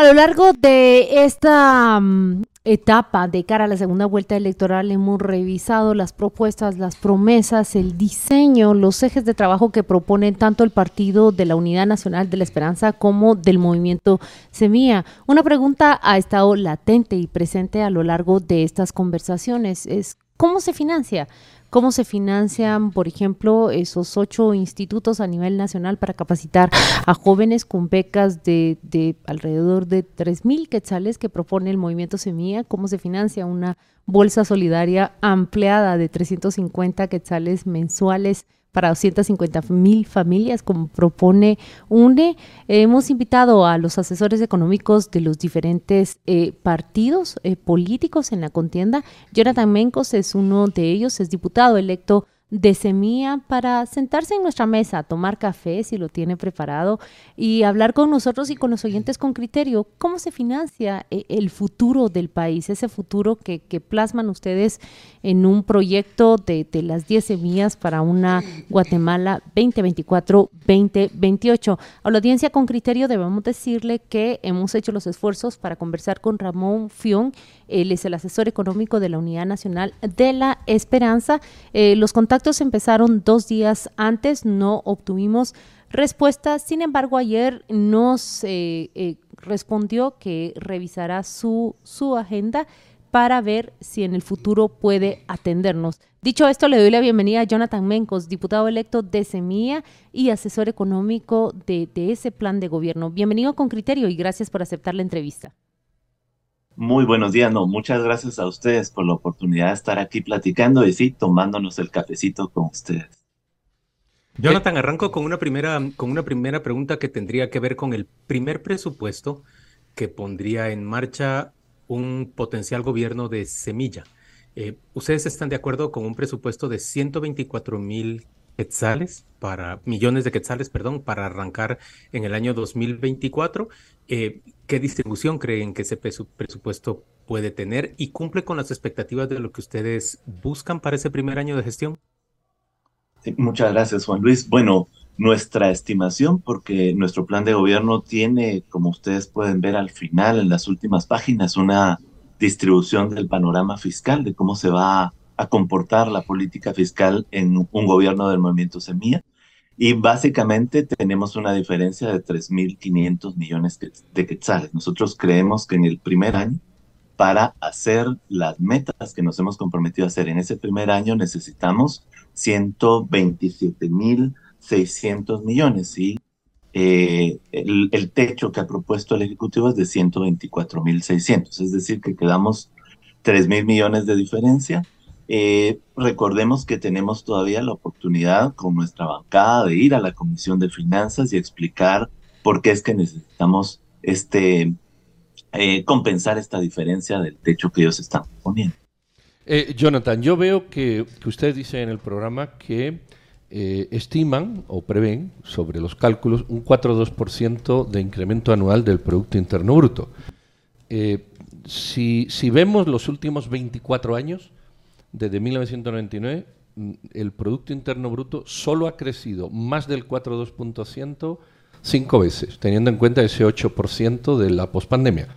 A lo largo de esta mm, etapa de cara a la segunda vuelta electoral hemos revisado las propuestas, las promesas, el diseño, los ejes de trabajo que proponen tanto el Partido de la Unidad Nacional de la Esperanza como del movimiento Semilla. Una pregunta ha estado latente y presente a lo largo de estas conversaciones es ¿cómo se financia? Cómo se financian, por ejemplo, esos ocho institutos a nivel nacional para capacitar a jóvenes con becas de, de alrededor de tres mil quetzales que propone el movimiento Semilla, cómo se financia una bolsa solidaria ampliada de 350 quetzales mensuales para 250 mil familias, como propone UNE. hemos invitado a los asesores económicos de los diferentes eh, partidos eh, políticos en la contienda. Jonathan Mencos es uno de ellos, es diputado electo de semilla para sentarse en nuestra mesa, tomar café si lo tiene preparado y hablar con nosotros y con los oyentes con criterio. ¿Cómo se financia eh, el futuro del país? Ese futuro que, plasman ustedes en un proyecto de, de las 10 semillas para una Guatemala 2024-2028. A la audiencia con criterio debemos decirle que hemos hecho los esfuerzos para conversar con Ramón Fion. Él es el asesor económico de la Unidad Nacional de la Esperanza. Eh, los contactos empezaron dos días antes, no obtuvimos respuesta. Sin embargo, ayer nos eh, eh, respondió que revisará su, su agenda para ver si en el futuro puede atendernos. Dicho esto, le doy la bienvenida a Jonathan Mencos, diputado electo de Semilla y asesor económico de, de ese plan de gobierno. Bienvenido con criterio y gracias por aceptar la entrevista. Muy buenos días, no, muchas gracias a ustedes por la oportunidad de estar aquí platicando y sí, tomándonos el cafecito con ustedes. Jonathan, arranco con una primera, con una primera pregunta que tendría que ver con el primer presupuesto que pondría en marcha un potencial gobierno de semilla. Eh, ¿Ustedes están de acuerdo con un presupuesto de 124 mil quetzales para millones de quetzales, perdón, para arrancar en el año 2024? Eh, ¿Qué distribución creen que ese presupuesto puede tener y cumple con las expectativas de lo que ustedes buscan para ese primer año de gestión? muchas gracias, Juan Luis. Bueno, nuestra estimación, porque nuestro plan de gobierno tiene, como ustedes pueden ver al final, en las últimas páginas, una distribución del panorama fiscal, de cómo se va a comportar la política fiscal en un gobierno del movimiento Semilla. Y básicamente tenemos una diferencia de 3.500 millones de quetzales. Nosotros creemos que en el primer año, para hacer las metas que nos hemos comprometido a hacer en ese primer año, necesitamos 127.600 millones. Y eh, el, el, techo que ha propuesto el Ejecutivo es de 124.600. Es decir, que quedamos 3.000 millones de diferencia eh, recordemos que tenemos todavía la oportunidad con nuestra bancada de ir a la Comisión de Finanzas y explicar por qué es que necesitamos este, eh, compensar esta diferencia del techo que ellos están poniendo. Eh, Jonathan, yo veo que, que, usted dice en el programa que estiman o prevén sobre los cálculos un 4,2% de incremento anual del Producto Interno Bruto. si, si vemos los últimos 24 años, desde 1999 mm, el Producto Interno Bruto solo ha crecido más del 4,2% cinco veces, teniendo en cuenta ese 8% de la pospandemia.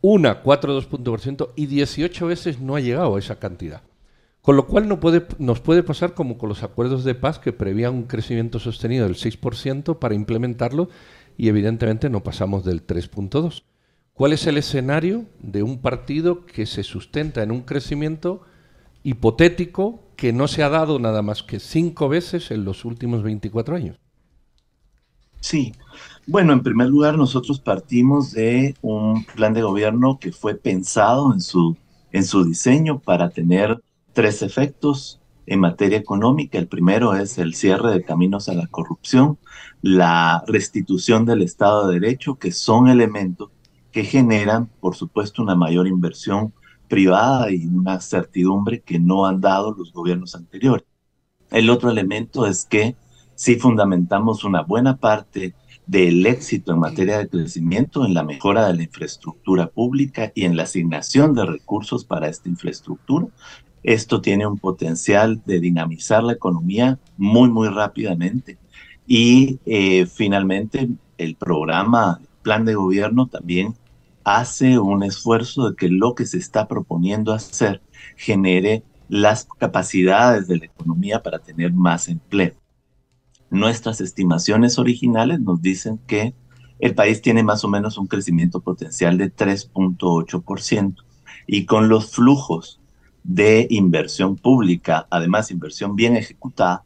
Una 4,2% y 18 veces no ha llegado a esa cantidad. Con lo cual no puede, nos puede pasar como con los acuerdos de paz que prevían un crecimiento sostenido del 6% para implementarlo y evidentemente no pasamos del 3.2%. ¿Cuál es el escenario de un partido que se sustenta en un crecimiento hipotético que no se ha dado nada más que cinco veces en los últimos 24 años. Sí, bueno, en primer lugar nosotros partimos de un plan de gobierno que fue pensado en su, en su diseño para tener tres efectos en materia económica. El primero es el cierre de caminos a la corrupción, la restitución del Estado de Derecho, que son elementos que generan, por supuesto, una mayor inversión privada y una certidumbre que no han dado los gobiernos anteriores. El otro elemento es que si fundamentamos una buena parte del éxito en materia de crecimiento en la mejora de la infraestructura pública y en la asignación de recursos para esta infraestructura. Esto tiene un potencial de dinamizar la economía muy, muy rápidamente. Y eh, finalmente, el programa, plan de gobierno también hace un esfuerzo de que lo que se está proponiendo hacer genere las capacidades de la economía para tener más empleo. Nuestras estimaciones originales nos dicen que el país tiene más o menos un crecimiento potencial de 3.8% y con los flujos de inversión pública, además inversión bien ejecutada,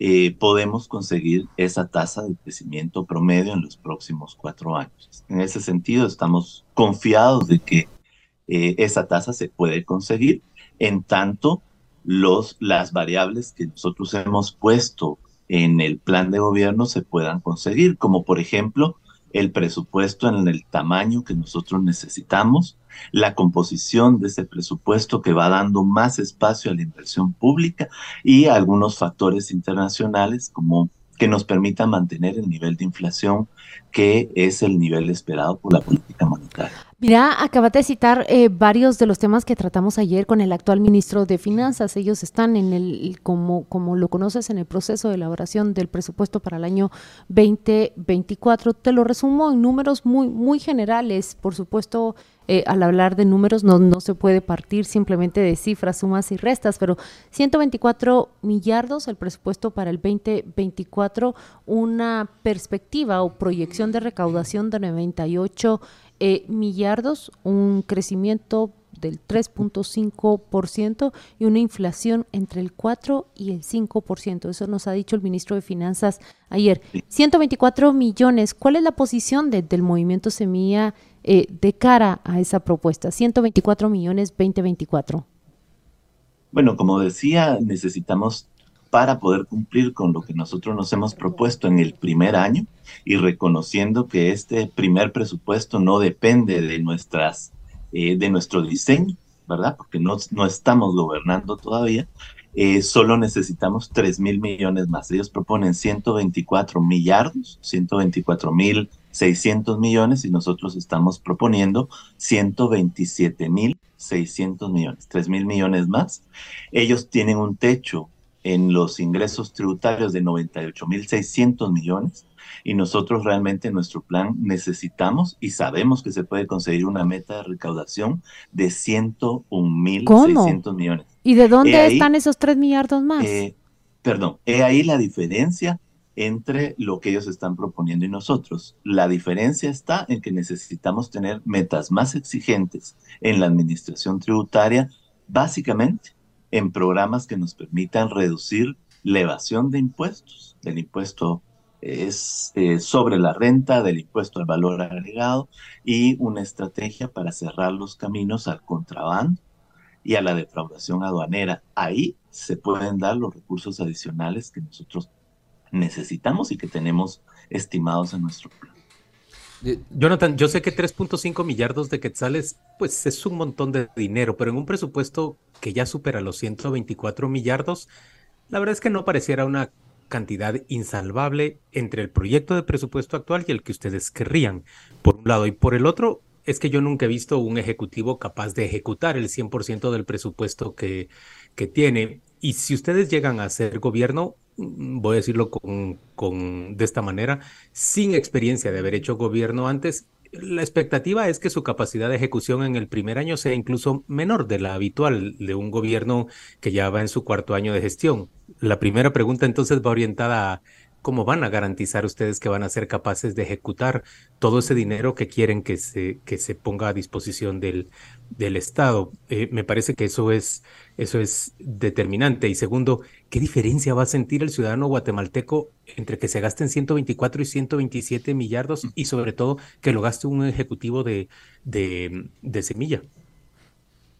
eh, podemos conseguir esa tasa de crecimiento promedio en los próximos cuatro años. En ese sentido, estamos confiados de que eh, esa tasa se puede conseguir en tanto los, las variables que nosotros hemos puesto en el plan de gobierno se puedan conseguir, como por ejemplo el presupuesto en el tamaño que nosotros necesitamos, la composición de ese presupuesto que va dando más espacio a la inversión pública y algunos factores internacionales como que nos permitan mantener el nivel de inflación que es el nivel esperado por la política monetaria. Mira, acabas de citar eh, varios de los temas que tratamos ayer con el actual ministro de Finanzas. Ellos están en el, como, como lo conoces, en el proceso de elaboración del presupuesto para el año 2024. Te lo resumo en números muy, muy generales. Por supuesto, eh, al hablar de números no, no se puede partir simplemente de cifras, sumas y restas, pero 124 millardos el presupuesto para el 2024, una perspectiva o proyección de recaudación de 98 eh, millardos, un crecimiento del 3.5% y una inflación entre el 4 y el 5%. Eso nos ha dicho el ministro de Finanzas ayer. 124 millones. ¿Cuál es la posición del movimiento Semilla eh, de cara a esa propuesta? 124 millones 2024. Bueno, como decía, necesitamos para poder cumplir con lo que nosotros nos hemos propuesto en el primer año y reconociendo que este primer presupuesto no depende de nuestras eh, de nuestro diseño, ¿verdad? Porque no, no estamos gobernando todavía. Eh, solo necesitamos 3 mil millones más. Ellos proponen 124 millardos, 124 mil 600 millones y nosotros estamos proponiendo 127 mil 600 millones, 3 mil millones más. Ellos tienen un techo en los ingresos tributarios de 98.600 millones y nosotros realmente en nuestro plan necesitamos y sabemos que se puede conseguir una meta de recaudación de 101.600 millones. ¿Y de dónde están esos 3 millardos más? Eh, perdón, he ahí la diferencia entre lo que ellos están proponiendo y nosotros. La diferencia está en que necesitamos tener metas más exigentes en la administración tributaria, básicamente en programas que nos permitan reducir la evasión de impuestos, del impuesto es eh, sobre la renta, del impuesto al valor agregado y una estrategia para cerrar los caminos al contrabando y a la defraudación aduanera. Ahí se pueden dar los recursos adicionales que nosotros necesitamos y que tenemos estimados en nuestro plan. Jonathan, yo sé que 3.5 millardos de quetzales, pues es un montón de dinero, pero en un presupuesto que ya supera los 124 millardos, la verdad es que no pareciera una cantidad insalvable entre el proyecto de presupuesto actual y el que ustedes querrían, por un lado, y por el otro, es que yo nunca he visto un ejecutivo capaz de ejecutar el 100% del presupuesto que, que tiene. Y si ustedes llegan a ser gobierno, voy a decirlo con, con, de esta manera, sin experiencia de haber hecho gobierno antes, la expectativa es que su capacidad de ejecución en el primer año sea incluso menor de la habitual de un gobierno que ya va en su cuarto año de gestión. La primera pregunta entonces va orientada a ¿Cómo van a garantizar ustedes que van a ser capaces de ejecutar todo ese dinero que quieren que se, que se ponga a disposición del, del Estado? Eh, me parece que eso es, eso es determinante. Y segundo, ¿qué diferencia va a sentir el ciudadano guatemalteco entre que se gasten 124 y 127 millardos y sobre todo que lo gaste un ejecutivo de, de, de semilla?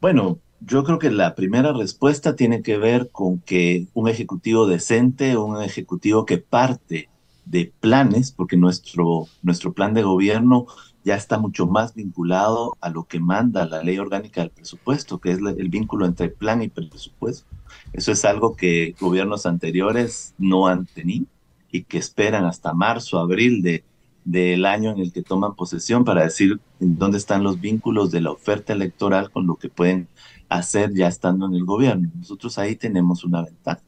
Bueno, yo creo que la primera respuesta tiene que ver con que un ejecutivo decente, un ejecutivo que parte de planes, porque nuestro, nuestro plan de gobierno ya está mucho más vinculado a lo que manda la ley orgánica del presupuesto, que es el vínculo entre plan y presupuesto. Eso es algo que gobiernos anteriores no han tenido y que esperan hasta marzo, abril de, del año en el que toman posesión para decir dónde están los vínculos de la oferta electoral con lo que pueden hacer ya estando en el gobierno. Nosotros ahí tenemos una ventaja.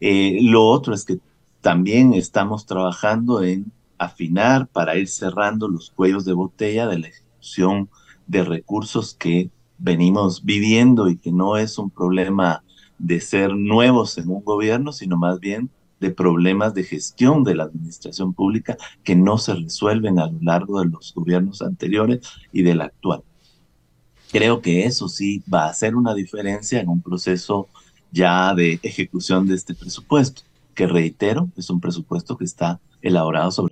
Eh, lo otro es que también estamos trabajando en afinar para ir cerrando los cuellos de botella de la ejecución de recursos que venimos viviendo y que no es un problema de ser nuevos en un gobierno, sino más bien de problemas de gestión de la administración pública que no se resuelven a lo largo de los gobiernos anteriores y del actual. Creo que eso sí va a hacer una diferencia en un proceso ya de ejecución de este presupuesto, que reitero, es un presupuesto que está elaborado sobre.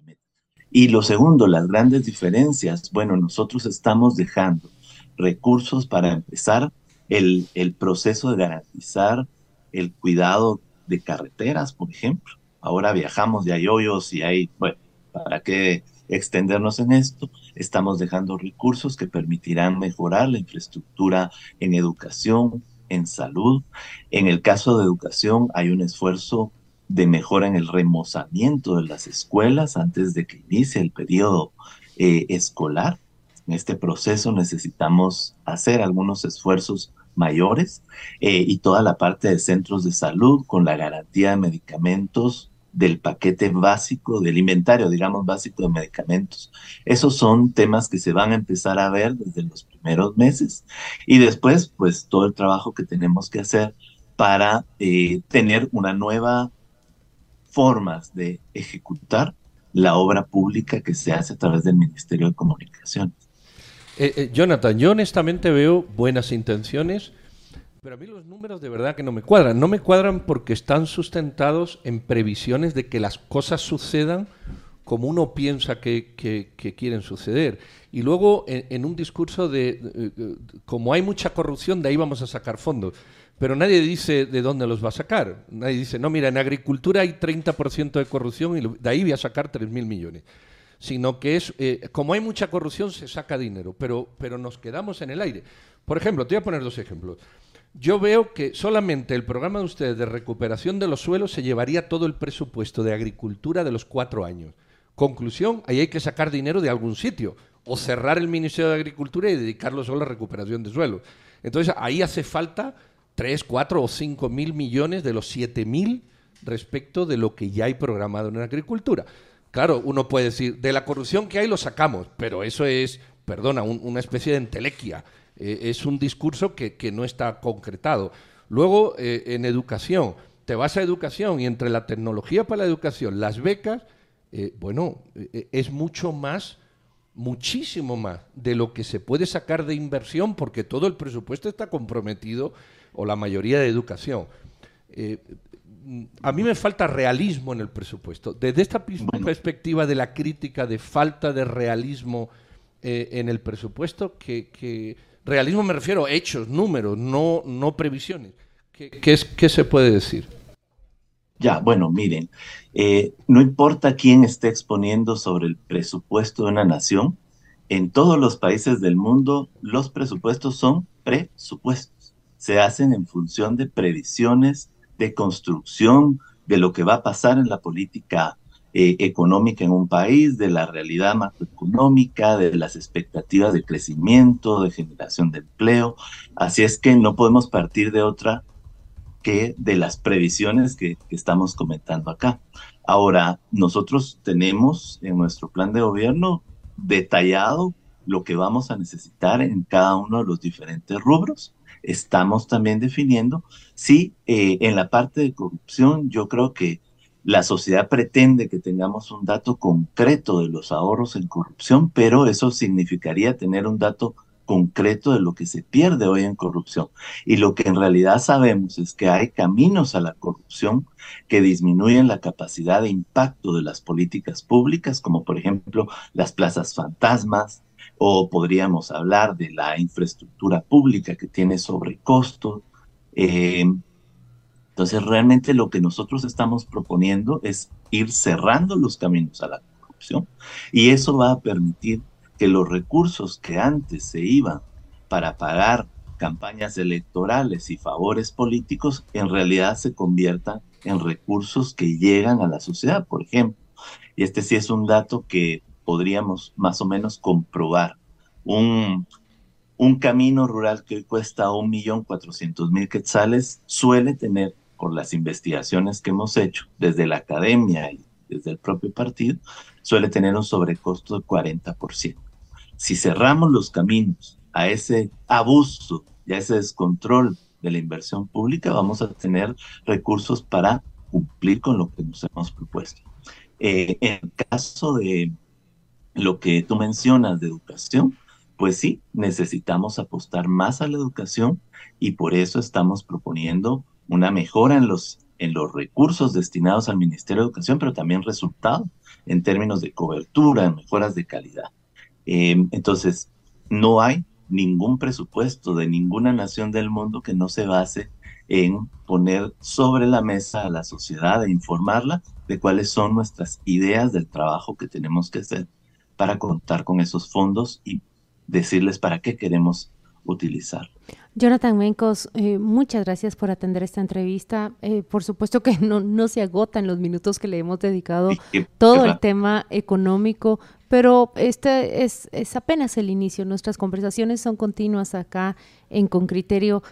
Y lo segundo, las grandes diferencias. Bueno, nosotros estamos dejando recursos para empezar el, el proceso de garantizar el cuidado de carreteras, por ejemplo. Ahora viajamos y hay y hay, bueno, ¿para qué extendernos en esto? Estamos dejando recursos que permitirán mejorar la infraestructura en educación, en salud. En el caso de educación hay un esfuerzo de mejora en el remozamiento de las escuelas antes de que inicie el periodo eh, escolar. En este proceso necesitamos hacer algunos esfuerzos mayores eh, y toda la parte de centros de salud con la garantía de medicamentos del paquete básico, del inventario, digamos, básico de medicamentos. Esos son temas que se van a empezar a ver desde los primeros meses y después, pues, todo el trabajo que tenemos que hacer para eh, tener una nueva formas de ejecutar la obra pública que se hace a través del Ministerio de Comunicaciones. Eh, eh, Jonathan, yo honestamente veo buenas intenciones, pero a mí los números de verdad que no me cuadran. No me cuadran porque están sustentados en previsiones de que las cosas sucedan como uno piensa que, quieren suceder. Y luego en, un discurso de, como hay mucha corrupción, de ahí vamos a sacar fondos. Pero nadie dice de dónde los va a sacar. Nadie dice, no, mira, en agricultura hay 30% de corrupción y de ahí voy a sacar 3.000 millones sino que es, eh, como hay mucha corrupción, se saca dinero, pero, pero nos quedamos en el aire. Por ejemplo, te voy a poner dos ejemplos. Yo veo que solamente el programa de ustedes de recuperación de los suelos se llevaría todo el presupuesto de agricultura de los cuatro años. Conclusión, ahí hay que sacar dinero de algún sitio, o cerrar el Ministerio de Agricultura y dedicarlo solo a recuperación de suelos. Entonces, ahí hace falta 3, 4 o 5 mil millones de los 7 mil respecto de lo que ya hay programado en agricultura. Claro, uno puede decir, de la corrupción que hay lo sacamos, pero eso es, perdona, una especie de entelequia. Eh, es un discurso que, no está concretado. Luego, eh, en educación, te vas a educación y entre la tecnología para la educación, las becas, eh, bueno, es mucho más, muchísimo más de lo que se puede sacar de inversión porque todo el presupuesto está comprometido, o la mayoría de educación a mí me falta realismo en el presupuesto. Desde esta perspectiva de la crítica de falta de realismo eh, en el presupuesto, que, realismo me refiero a hechos, números, no, no previsiones. ¿Qué, es, qué se puede decir? Ya, bueno, miren, eh, no importa quién esté exponiendo sobre el presupuesto de una nación, en todos los países del mundo los presupuestos son presupuestos. Se hacen en función de previsiones de construcción de lo que va a pasar en la política eh, económica en un país, de la realidad macroeconómica, de las expectativas de crecimiento, de generación de empleo. Así es que no podemos partir de otra que de las previsiones que, que estamos comentando acá. Ahora, nosotros tenemos en nuestro plan de gobierno detallado lo que vamos a necesitar en cada uno de los diferentes rubros estamos también definiendo si eh, en la parte de corrupción yo creo que la sociedad pretende que tengamos un dato concreto de los ahorros en corrupción, pero eso significaría tener un dato concreto de lo que se pierde hoy en corrupción. Y lo que en realidad sabemos es que hay caminos a la corrupción que disminuyen la capacidad de impacto de las políticas públicas, como por ejemplo las plazas fantasmas, o podríamos hablar de la infraestructura pública que tiene sobrecostos. Eh, entonces, realmente lo que nosotros estamos proponiendo es ir cerrando los caminos a la corrupción y eso va a permitir que los recursos que antes se iban para pagar campañas electorales y favores políticos en realidad se conviertan en recursos que llegan a la sociedad, por ejemplo. Y este sí es un dato que podríamos más o menos comprobar. Un, un camino rural que hoy cuesta un millón cuatrocientos mil quetzales suele tener, por las investigaciones que hemos hecho desde la academia y desde el propio partido, suele tener un sobrecosto de 40%. Si cerramos los caminos a ese abuso y a ese descontrol de la inversión pública, vamos a tener recursos para cumplir con lo que nos hemos propuesto. Eh, en el caso de lo que tú mencionas de educación, pues sí, necesitamos apostar más a la educación y por eso estamos proponiendo una mejora en los, en los recursos destinados al Ministerio de Educación, pero también resultados en términos de cobertura, en mejoras de calidad. Eh, entonces, no hay ningún presupuesto de ninguna nación del mundo que no se base en poner sobre la mesa a la sociedad e informarla de cuáles son nuestras ideas del trabajo que tenemos que hacer para contar con esos fondos y decirles para qué queremos utilizar. Jonathan Mencos, eh, muchas gracias por atender esta entrevista. Eh, por supuesto que no, no se agotan los minutos que le hemos dedicado todo el tema económico, pero este es, es, apenas el inicio. Nuestras conversaciones son continuas acá en Con Criterio